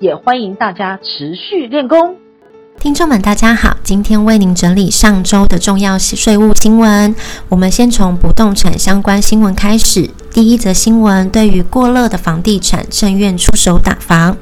也欢迎大家持续练功。听众们，大家好，今天为您整理上周的重要税务新闻。我们先从不动产相关新闻开始。第一则新闻，对于过热的房地产，政院出手打房。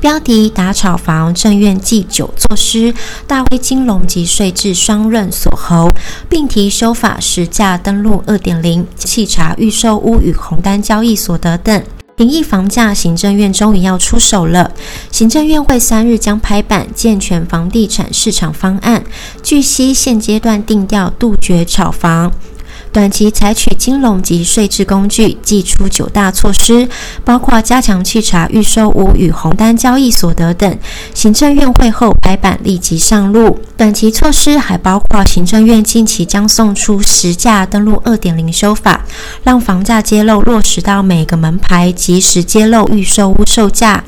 标题：打炒房，政院祭九措施，大威金融及税制双刃锁喉，并提修法实价登录二点零，稽查预售屋与红单交易所得等。平抑房价，行政院终于要出手了。行政院会三日将拍板健全房地产市场方案，据悉现阶段定调杜绝炒房。短期采取金融及税制工具，祭出九大措施，包括加强稽查预售屋与红单交易所得等。行政院会后拍板立即上路。短期措施还包括行政院近期将送出实价登录二点零修法，让房价揭露落实到每个门牌，及时揭露预售屋售价。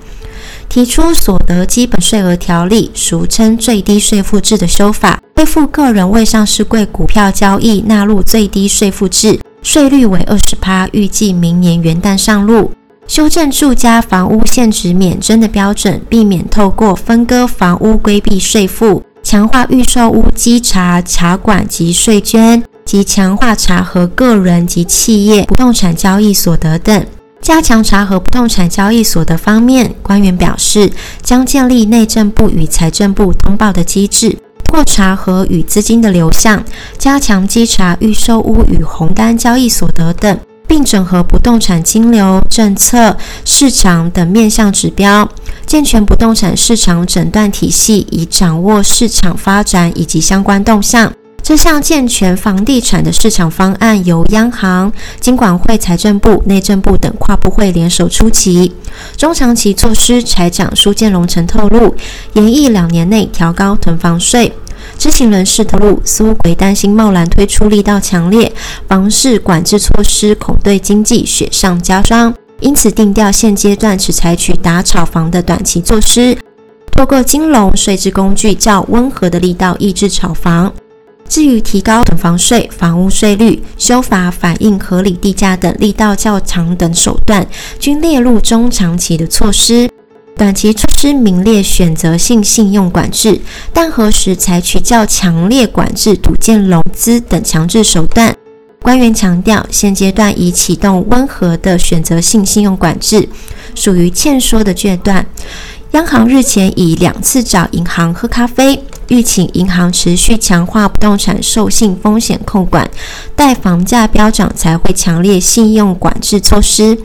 提出所得基本税额条例，俗称最低税负制的修法，恢复个人未上市柜股票交易纳入最低税负制，税率为二十趴，预计明年元旦上路。修正住家房屋现值免征的标准，避免透过分割房屋规避税负，强化预售屋稽查查管及税捐，及强化查核个人及企业不动产交易所得等。加强查核不动产交易所的方面，官员表示将建立内政部与财政部通报的机制，破查核与资金的流向，加强稽查预售屋与红单交易所得等，并整合不动产金流、政策、市场等面向指标，健全不动产市场诊断体系，以掌握市场发展以及相关动向。这项健全房地产的市场方案由央行、金管会、财政部、内政部等跨部会联手出击。中长期措施，财长苏建荣曾透露，延议两年内调高囤房税。知情人士透露，苏揆担心贸然推出力道强烈，房市管制措施恐对经济雪上加霜，因此定调现阶段只采取打炒房的短期措施，透过金融税制工具较温和的力道抑制炒房。至于提高囤房税、房屋税率、修法反映合理地价等力道较强等手段，均列入中长期的措施。短期措施名列选择性信用管制，但何时采取较强烈管制、堵建融资等强制手段？官员强调，现阶段已启动温和的选择性信用管制，属于欠说的阶段。央行日前已两次找银行喝咖啡，吁请银行持续强化不动产授信风险控管，待房价飙涨才会强烈信用管制措施。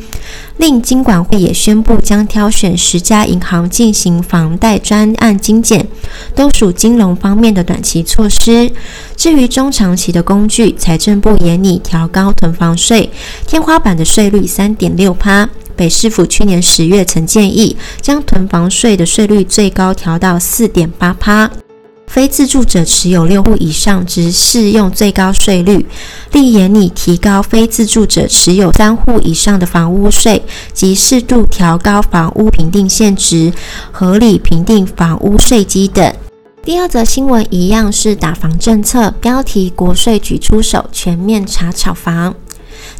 另金管会也宣布将挑选十家银行进行房贷专案精简，都属金融方面的短期措施。至于中长期的工具，财政部也拟调高囤房税，天花板的税率三点六趴。北市府去年十月曾建议将囤房税的税率最高调到四点八趴，非自住者持有六户以上只适用最高税率。另研拟提高非自住者持有三户以上的房屋税，及适度调高房屋评定现值，合理评定房屋税基等。第二则新闻一样是打房政策，标题：国税局出手全面查炒房。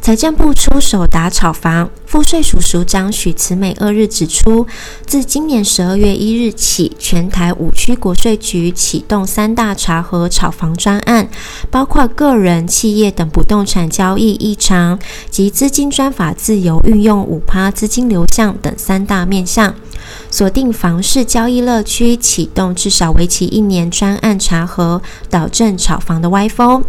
财政部出手打炒房，赋税署署长许慈美二日指出，自今年十二月一日起，全台五区国税局启动三大查核炒房专案，包括个人、企业等不动产交易异常及资金专法自由运用五趴资金流向等三大面向，锁定房市交易乐区，启动至少为期一年专案查核，导正炒房的歪风。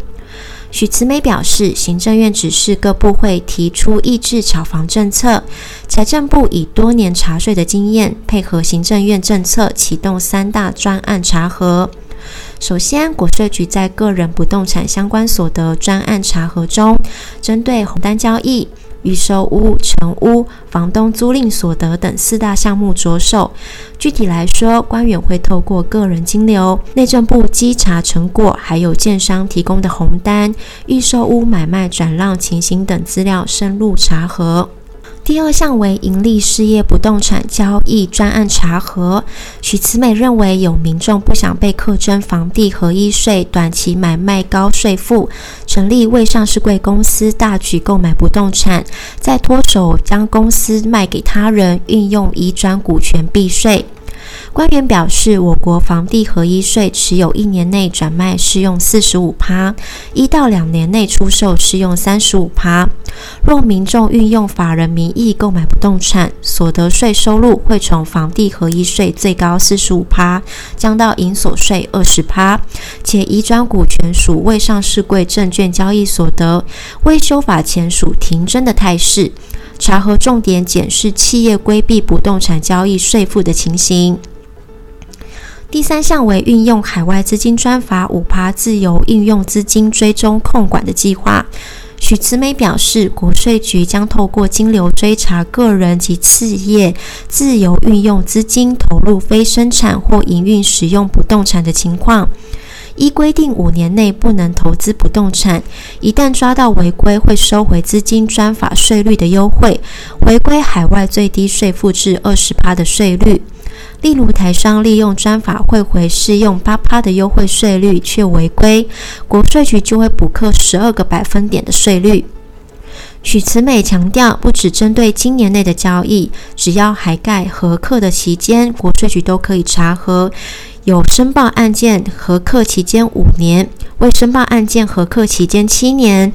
许慈美表示，行政院指示各部会提出抑制炒房政策，财政部以多年查税的经验，配合行政院政策，启动三大专案查核。首先，国税局在个人不动产相关所得专案查核中，针对红单交易、预售屋、成屋、房东租赁所得等四大项目着手。具体来说，官员会透过个人金流、内政部稽查成果，还有建商提供的红单、预售屋买卖转让情形等资料深入查核。第二项为盈利事业不动产交易专案查核。许慈美认为，有民众不想被课征房地合一税、短期买卖高税负，成立未上市贵公司大举购买不动产，再脱手将公司卖给他人，运用移转股权避税。官员表示，我国房地合一税持有一年内转卖适用四十五趴，一到两年内出售适用三十五趴。若民众运用法人名义购买不动产，所得税收入会从房地合一税最高四十五趴降到营所税二十趴，且移转股权属未上市柜证券交易所得，未修法前属停征的态势。查核重点检视企业规避不动产交易税负的情形。第三项为运用海外资金专法五趴自由运用资金追踪控管的计划。许慈美表示，国税局将透过金流追查个人及企业自由运用资金投入非生产或营运使用不动产的情况。依规定，五年内不能投资不动产，一旦抓到违规，会收回资金专法税率的优惠，回归海外最低税负至二十趴的税率。例如，台商利用专法汇回适用八趴的优惠税率，却违规，国税局就会补课十二个百分点的税率。许慈美强调，不只针对今年内的交易，只要还盖核课的期间，国税局都可以查核。有申报案件核课期间五年，未申报案件核课期间七年。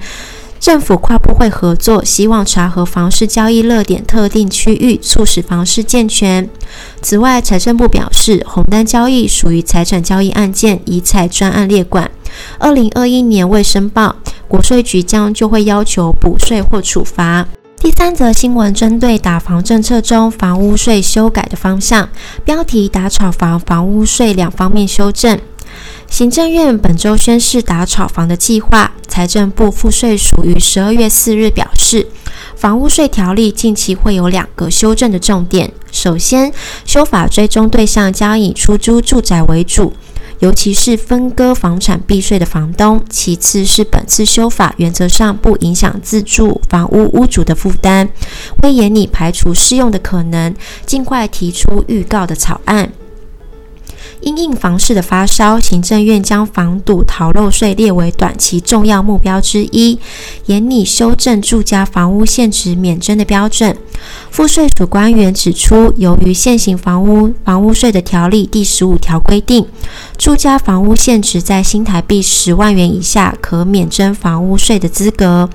政府跨部会合作，希望查核房市交易热点特定区域，促使房市健全。此外，财政部表示，红单交易属于财产交易案件，宜采专案列管。二零二一年未申报，国税局将就会要求补税或处罚。第三则新闻针对打房政策中房屋税修改的方向，标题打炒房、房屋税两方面修正。行政院本周宣示打炒房的计划，财政部赋税署于十二月四日表示，房屋税条例近期会有两个修正的重点。首先，修法追踪对象将以出租住宅为主，尤其是分割房产避税的房东。其次是本次修法原则上不影响自住房屋屋主的负担，会严拟排除适用的可能，尽快提出预告的草案。因应房市的发烧，行政院将防堵逃漏税列为短期重要目标之一，严拟修正住家房屋现值免征的标准。赋税署官员指出，由于现行房屋房屋税的条例第十五条规定，住家房屋现值在新台币十万元以下可免征房屋税的资格，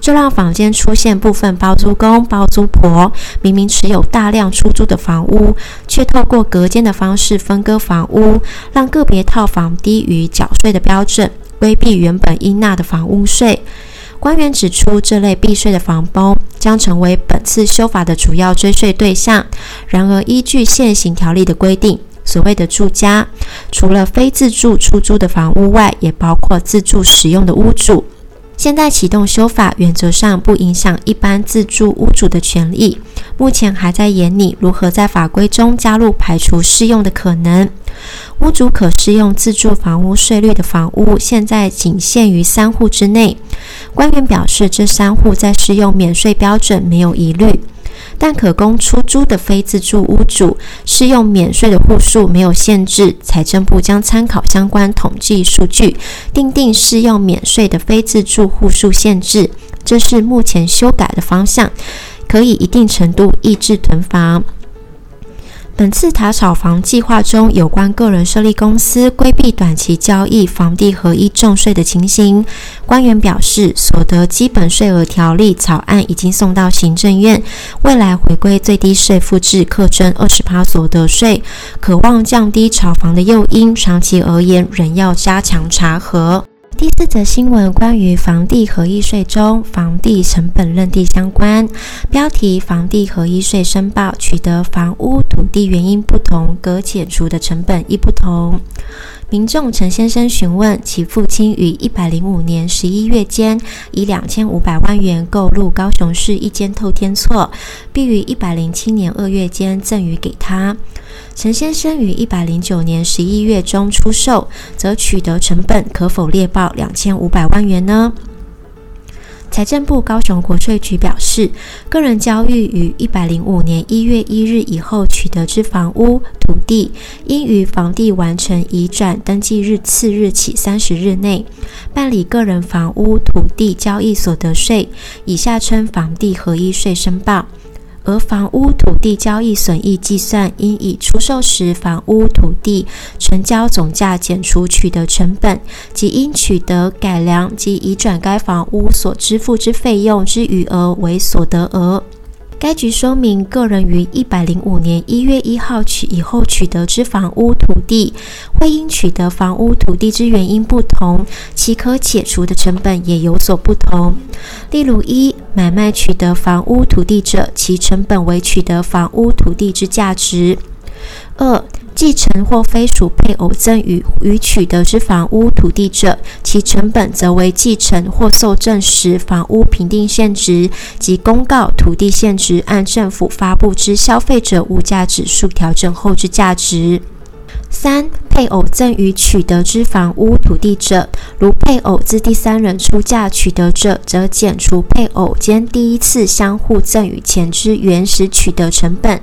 这让坊间出现部分包租公、包租婆明明持有大量出租的房屋，却透过隔间的方式分割房屋，让个别套房低于缴税的标准，规避原本应纳的房屋税。官员指出，这类避税的房东将成为本次修法的主要追税对象。然而，依据现行条例的规定，所谓的住家，除了非自住出租的房屋外，也包括自住使用的屋主。现在启动修法，原则上不影响一般自住屋主的权利。目前还在研拟如何在法规中加入排除适用的可能。屋主可适用自住房屋税率的房屋，现在仅限于三户之内。官员表示，这三户在适用免税标准没有疑虑。但可供出租的非自住屋主适用免税的户数没有限制，财政部将参考相关统计数据，定定适用免税的非自住户数限制。这是目前修改的方向，可以一定程度抑制囤房。本次塔炒房计划中有关个人设立公司规避短期交易房地合一重税的情形，官员表示，所得基本税额条例草案已经送到行政院，未来回归最低税负制课征二十趴所得税，渴望降低炒房的诱因，长期而言仍要加强查核。第四则新闻关于房地合一税中房地成本认定相关，标题：房地合一税申报取得房屋土地原因不同，可减除的成本亦不同。民众陈先生询问，其父亲于一百零五年十一月间以两千五百万元购入高雄市一间透天厝，并于一百零七年二月间赠予给他。陈先生于一百零九年十一月中出售，则取得成本可否列报两千五百万元呢？财政部高雄国税局表示，个人交易于一百零五年一月一日以后取得之房屋土地，应于房地完成移转登记日次日起三十日内办理个人房屋土地交易所得税（以下称房地合一税）申报。而房屋土地交易损益计算，应以出售时房屋土地成交总价减除取得成本及应取得、改良及移转该房屋所支付之费用之余额为所得额。该局说明，个人于一百零五年一月一号取以后取得之房屋土地，会因取得房屋土地之原因不同，其可解除的成本也有所不同。例如，一买卖取得房屋土地者，其成本为取得房屋土地之价值；二继承或非属配偶赠与与取得之房屋土地者，其成本则为继承或受赠时房屋评定现值及公告土地现值按政府发布之消费者物价指数调整后之价值。三、配偶赠与取得之房屋土地者，如配偶自第三人出价取得者，则减除配偶间第一次相互赠与前之原始取得成本。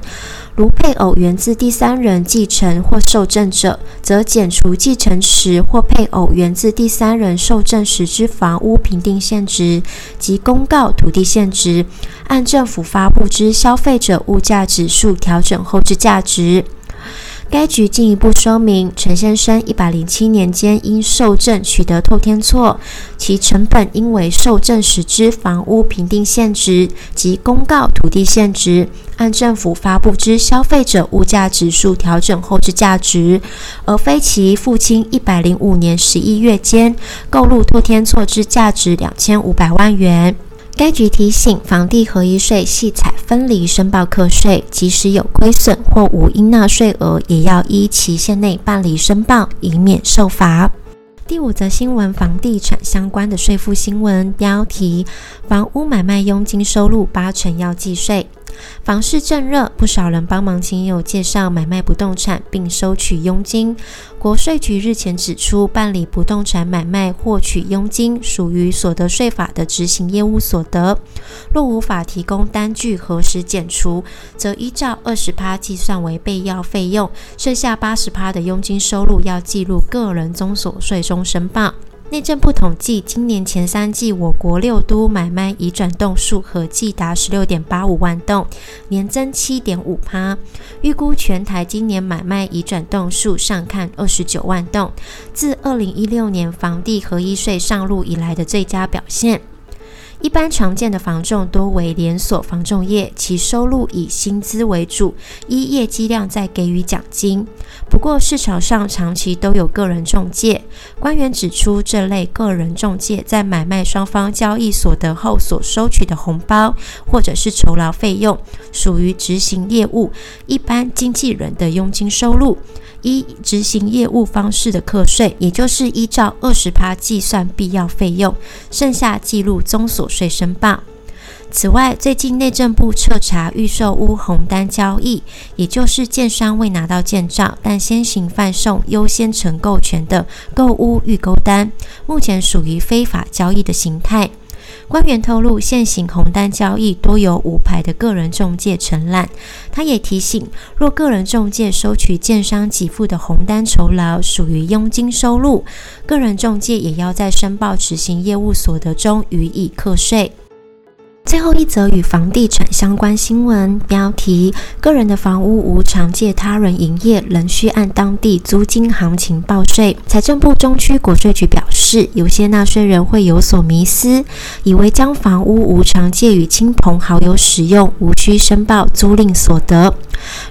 如配偶源自第三人继承或受赠者，则减除继承时或配偶源自第三人受赠时之房屋评定现值及公告土地现值，按政府发布之消费者物价指数调整后之价值。该局进一步说明，陈先生一百零七年间因受赠取得透天厝，其成本应为受赠时之房屋评定现值及公告土地现值，按政府发布之消费者物价指数调整后之价值，而非其父亲一百零五年十一月间购入透天厝之价值两千五百万元。该局提醒，房地合一税系采分离申报课税，即使有亏损或无应纳税额，也要依期限内办理申报，以免受罚。第五则新闻，房地产相关的税负新闻，标题：房屋买卖佣金收入八成要计税。房市正热，不少人帮忙亲友介绍买卖不动产，并收取佣金。国税局日前指出，办理不动产买卖获取佣金，属于所得税法的执行业务所得。若无法提供单据核实减除，则依照二十趴计算为备要费用，剩下八十趴的佣金收入要记录个人综所税中申报。内政部统计，今年前三季我国六都买卖移转栋数合计达十六点八五万栋，年增七点五趴。预估全台今年买卖移转栋数上看二十九万栋，自二零一六年房地合一税上路以来的最佳表现。一般常见的房仲多为连锁房仲业，其收入以薪资为主，依业绩量再给予奖金。不过市场上长期都有个人中介，官员指出，这类个人中介在买卖双方交易所得后所收取的红包或者是酬劳费用，属于执行业务，一般经纪人的佣金收入。一、执行业务方式的课税，也就是依照二十趴计算必要费用，剩下记录综所税申报。此外，最近内政部彻查预售屋红单交易，也就是建商未拿到建照，但先行贩售优先承购权的购屋预购单，目前属于非法交易的形态。官员透露，现行红单交易多由无牌的个人中介承揽。他也提醒，若个人中介收取建商给付的红单酬劳属于佣金收入，个人中介也要在申报执行业务所得中予以课税。最后一则与房地产相关新闻，标题：个人的房屋无偿借他人营业，仍需按当地租金行情报税。财政部中区国税局表示，有些纳税人会有所迷思，以为将房屋无偿借予亲朋好友使用，无需申报租赁所得。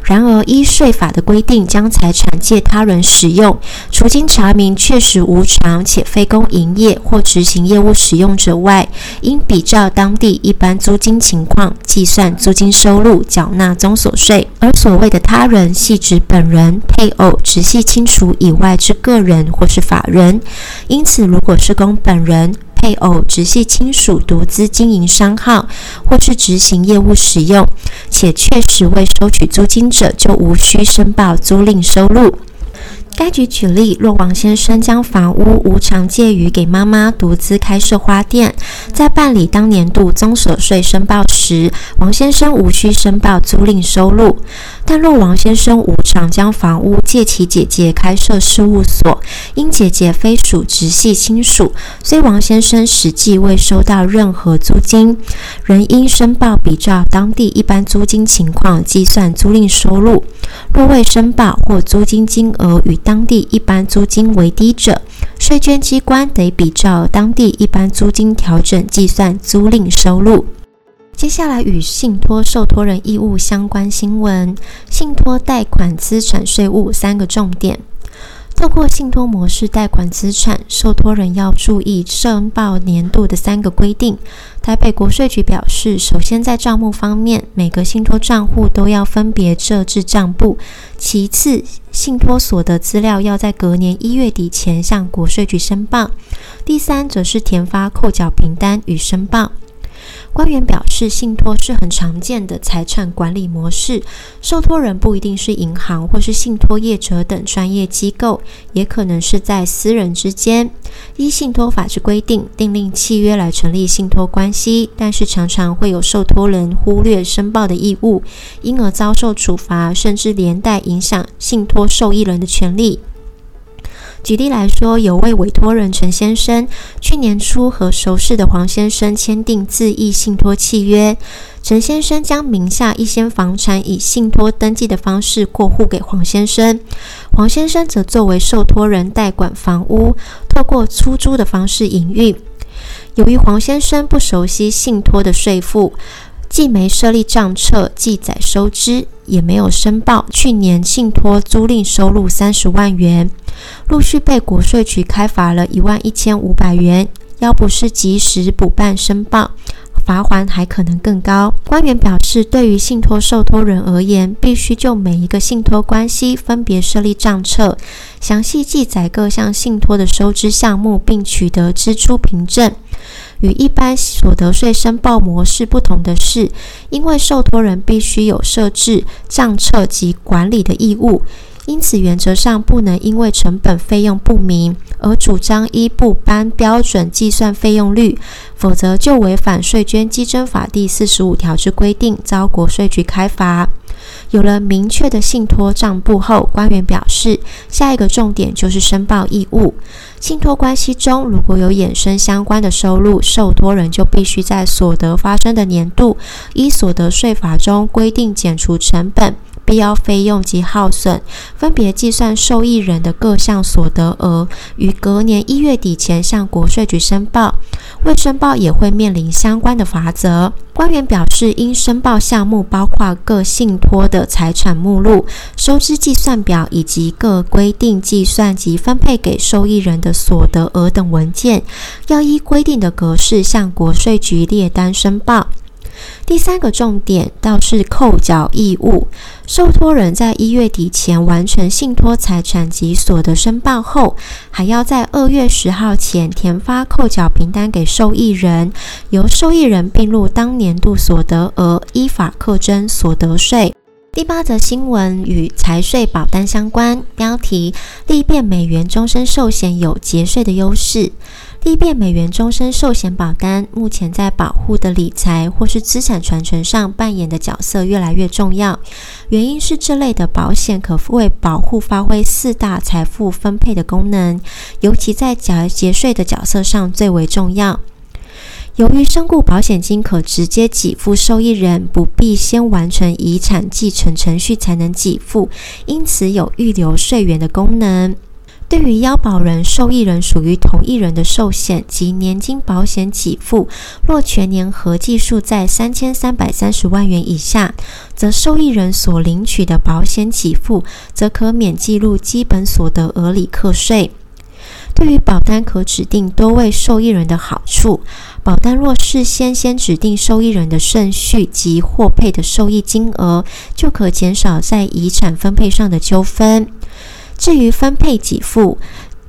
然而，依税法的规定，将财产借他人使用，除经查明确实无偿且非公营业或执行业务使用者外，应比照当地一般租金情况计算租金收入，缴纳综所税。而所谓的他人，系指本人、配偶、直系亲属以外之个人或是法人。因此，如果是供本人，配偶、直系亲属独资经营商号，或是执行业务使用，且确实未收取租金者，就无需申报租赁收入。该局举例，若王先生将房屋无偿借予给妈妈独资开设花店，在办理当年度综所税申报时，王先生无需申报租赁收入。但若王先生无偿将房屋借其姐姐开设事务所，因姐姐非属直系亲属，虽王先生实际未收到任何租金，仍应申报比照当地一般租金情况计算租赁收入。若未申报或租金金额与当地一般租金为低者，税捐机关得比照当地一般租金调整计算租赁收入。接下来与信托受托人义务相关新闻，信托贷款资产税务三个重点。透过信托模式贷款资产，受托人要注意申报年度的三个规定。台北国税局表示，首先在账目方面，每个信托账户都要分别设置账簿；其次，信托所得资料要在隔年一月底前向国税局申报；第三，则是填发扣缴凭单与申报。官员表示，信托是很常见的财产管理模式，受托人不一定是银行或是信托业者等专业机构，也可能是在私人之间。依信托法之规定，订立契约来成立信托关系，但是常常会有受托人忽略申报的义务，因而遭受处罚，甚至连带影响信托受益人的权利。举例来说，有位委托人陈先生，去年初和熟识的黄先生签订自益信托契约。陈先生将名下一些房产以信托登记的方式过户给黄先生，黄先生则作为受托人代管房屋，透过出租的方式营运。由于黄先生不熟悉信托的税负，既没设立账册记载收支，也没有申报去年信托租赁收入三十万元。陆续被国税局开罚了一万一千五百元，要不是及时补办申报，罚锾还可能更高。官员表示，对于信托受托人而言，必须就每一个信托关系分别设立账册，详细记载各项信托的收支项目，并取得支出凭证。与一般所得税申报模式不同的是，因为受托人必须有设置账册及管理的义务。因此，原则上不能因为成本费用不明而主张依部颁标准计算费用率，否则就违反税捐稽征法第四十五条之规定，遭国税局开罚。有了明确的信托账簿后，官员表示，下一个重点就是申报义务。信托关系中如果有衍生相关的收入，受托人就必须在所得发生的年度，依所得税法中规定减除成本。必要费用及耗损，分别计算受益人的各项所得额，于隔年一月底前向国税局申报。未申报也会面临相关的罚则。官员表示，应申报项目包括各信托的财产目录、收支计算表以及各规定计算及分配给受益人的所得额等文件，要依规定的格式向国税局列单申报。第三个重点倒是扣缴义务，受托人在一月底前完成信托财产及所得申报后，还要在二月十号前填发扣缴凭单给受益人，由受益人并入当年度所得额，依法扣征所得税。第八则新闻与财税保单相关，标题：利变美元终身寿险有节税的优势。利变美元终身寿险保单目前在保护的理财或是资产传承上扮演的角色越来越重要，原因是这类的保险可为保护发挥四大财富分配的功能，尤其在缴节税的角色上最为重要。由于身故保险金可直接给付受益人，不必先完成遗产继承程序才能给付，因此有预留税源的功能。对于腰保人、受益人属于同一人的寿险及年金保险给付，若全年合计数在三千三百三十万元以下，则受益人所领取的保险给付，则可免计入基本所得额里课税。对于保单可指定多位受益人的好处，保单若事先先指定受益人的顺序及获配的受益金额，就可减少在遗产分配上的纠纷。至于分配给付，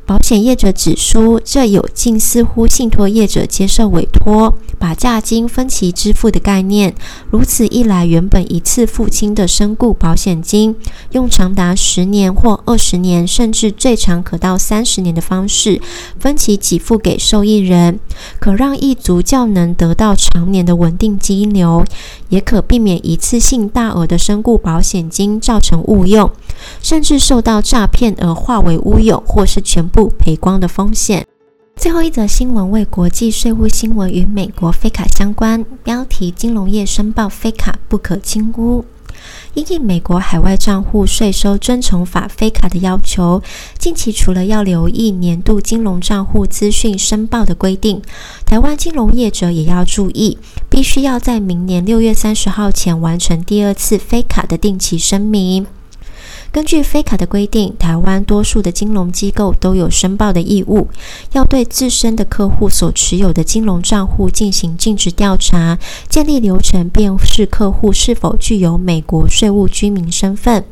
保险业者指出，这有近似乎信托业者接受委托，把价金分期支付的概念。如此一来，原本一次付清的身故保险金，用长达十年或二十年，甚至最长可到三十年的方式，分期给付给受益人，可让一族较能得到长年的稳定金流，也可避免一次性大额的身故保险金造成误用，甚至受到诈骗而化为乌有，或是全不赔光的风险。最后一则新闻为国际税务新闻，与美国非卡相关。标题：金融业申报非卡不可轻估。因应美国海外账户税收遵从法非卡的要求，近期除了要留意年度金融账户资讯申报的规定，台湾金融业者也要注意，必须要在明年六月三十号前完成第二次非卡的定期声明。根据非卡的规定，台湾多数的金融机构都有申报的义务，要对自身的客户所持有的金融账户进行尽职调查，建立流程辨识客户是否具有美国税务居民身份。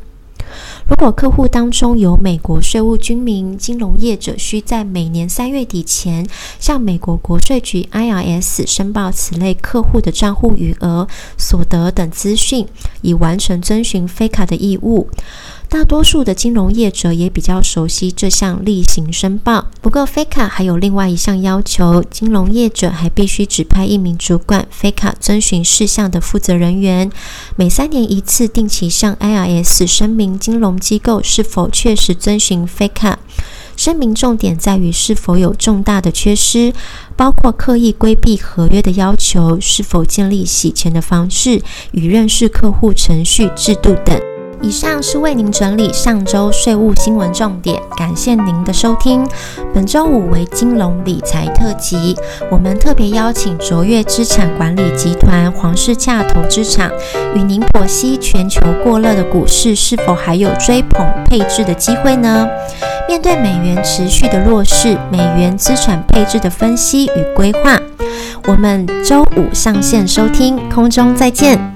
如果客户当中有美国税务居民，金融业者需在每年三月底前向美国国税局 IRS 申报此类客户的账户余额、所得等资讯，以完成遵循非卡的义务。大多数的金融业者也比较熟悉这项例行申报。不过，FATCA 还有另外一项要求，金融业者还必须指派一名主管 faca 遵循事项的负责人员，每三年一次定期向 IRS 声明金融机构是否确实遵循 faca。声明重点在于是否有重大的缺失，包括刻意规避合约的要求，是否建立洗钱的方式与认识客户程序制度等。以上是为您整理上周税务新闻重点，感谢您的收听。本周五为金融理财特辑，我们特别邀请卓越资产管理集团黄世洽投资长与您剖析全球过热的股市是否还有追捧配置的机会呢？面对美元持续的弱势，美元资产配置的分析与规划，我们周五上线收听，空中再见。